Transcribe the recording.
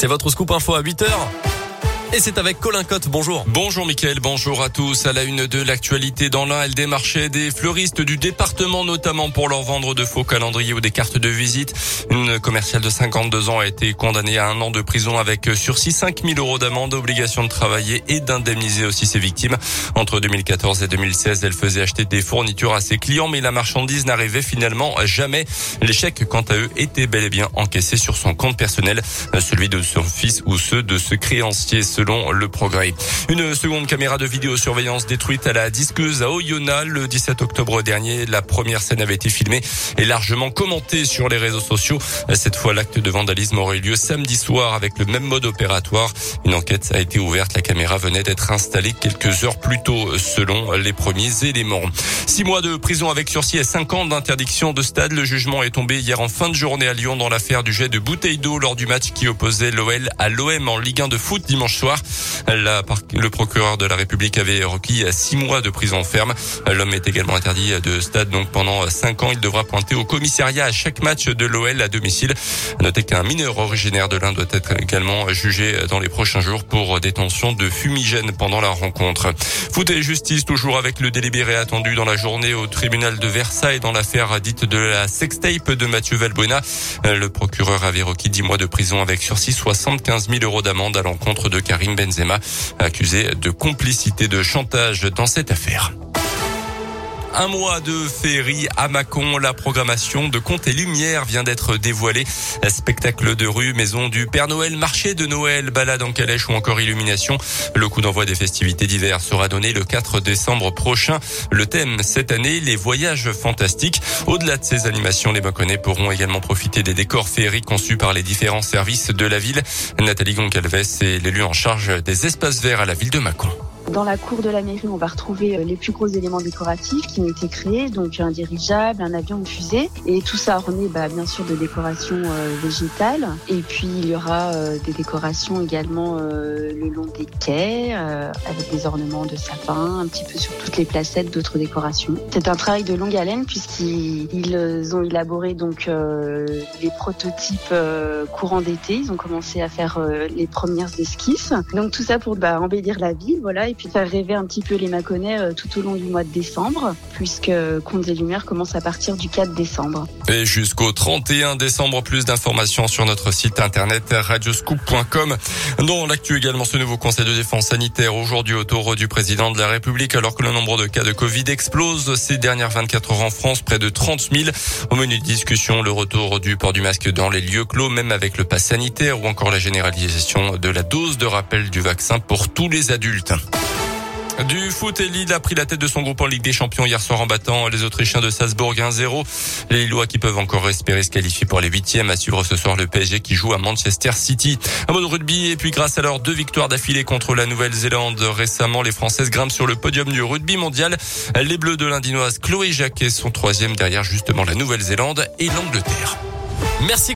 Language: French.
C'est votre scoop info à 8h. Et c'est avec Colin Cotte. Bonjour. Bonjour Mickaël, bonjour à tous. À la une de l'actualité dans l'un, elle démarchait des fleuristes du département, notamment pour leur vendre de faux calendriers ou des cartes de visite. Une commerciale de 52 ans a été condamnée à un an de prison avec sursis 5 000 euros d'amende, obligation de travailler et d'indemniser aussi ses victimes. Entre 2014 et 2016, elle faisait acheter des fournitures à ses clients, mais la marchandise n'arrivait finalement jamais. Les chèques, quant à eux, étaient bel et bien encaissés sur son compte personnel, celui de son fils ou ceux de ce créancier selon le progrès. Une seconde caméra de vidéosurveillance détruite à la disqueuse à Oyonnax le 17 octobre dernier. La première scène avait été filmée et largement commentée sur les réseaux sociaux. Cette fois, l'acte de vandalisme aurait eu lieu samedi soir avec le même mode opératoire. Une enquête a été ouverte. La caméra venait d'être installée quelques heures plus tôt selon les premiers éléments. Six mois de prison avec sursis et cinq ans d'interdiction de stade. Le jugement est tombé hier en fin de journée à Lyon dans l'affaire du jet de bouteille d'eau lors du match qui opposait l'OL à l'OM en Ligue 1 de foot dimanche soir. La, le procureur de la République avait requis six mois de prison ferme. L'homme est également interdit de stade, donc pendant cinq ans, il devra pointer au commissariat à chaque match de l'OL à domicile. Notez qu'un mineur originaire de l'Inde doit être également jugé dans les prochains jours pour détention de fumigène pendant la rencontre. Foot et justice, toujours avec le délibéré attendu dans la journée au tribunal de Versailles dans l'affaire dite de la sextape de Mathieu Valbuena. Le procureur avait requis dix mois de prison avec sursis 75 000 euros d'amende à l'encontre de Karim Karim Benzema, accusé de complicité de chantage dans cette affaire. Un mois de féerie à Mâcon. La programmation de Contes et Lumière vient d'être dévoilée. Spectacle de rue, maison du Père Noël, marché de Noël, balade en calèche ou encore illumination. Le coup d'envoi des festivités d'hiver sera donné le 4 décembre prochain. Le thème cette année, les voyages fantastiques. Au-delà de ces animations, les Mâconnais pourront également profiter des décors féeriques conçus par les différents services de la ville. Nathalie Goncalves est l'élu en charge des espaces verts à la ville de Mâcon. Dans la cour de la mairie, on va retrouver euh, les plus gros éléments décoratifs qui ont été créés, donc un dirigeable, un avion, une fusée, et tout ça orné bah, bien sûr de décorations euh, végétales. Et puis il y aura euh, des décorations également le long des quais, avec des ornements de sapin, un petit peu sur toutes les placettes, d'autres décorations. C'est un travail de longue haleine puisqu'ils ont élaboré donc les prototypes courant d'été. Ils ont commencé à faire les premières esquisses. Donc tout ça pour bah, embellir la ville, voilà puis faire rêver un petit peu les Mâconnais euh, tout au long du mois de décembre, puisque Contes des Lumières commence à partir du 4 décembre. Et jusqu'au 31 décembre, plus d'informations sur notre site internet radioscoop.com. Dans l'actu également, ce nouveau conseil de défense sanitaire aujourd'hui autour du président de la République, alors que le nombre de cas de Covid explose ces dernières 24 heures en France, près de 30 000. Au menu de discussion, le retour du port du masque dans les lieux clos, même avec le pass sanitaire ou encore la généralisation de la dose de rappel du vaccin pour tous les adultes. Du foot, et a pris la tête de son groupe en Ligue des Champions hier soir en battant les Autrichiens de Salzbourg 1-0. Les Lillois qui peuvent encore espérer se qualifier pour les huitièmes à suivre ce soir le PSG qui joue à Manchester City. Un mot de rugby et puis grâce à leurs deux victoires d'affilée contre la Nouvelle-Zélande récemment, les Françaises grimpent sur le podium du rugby mondial. Les Bleus de l'Indinoise Chloé Jacquet sont troisième derrière justement la Nouvelle-Zélande et l'Angleterre.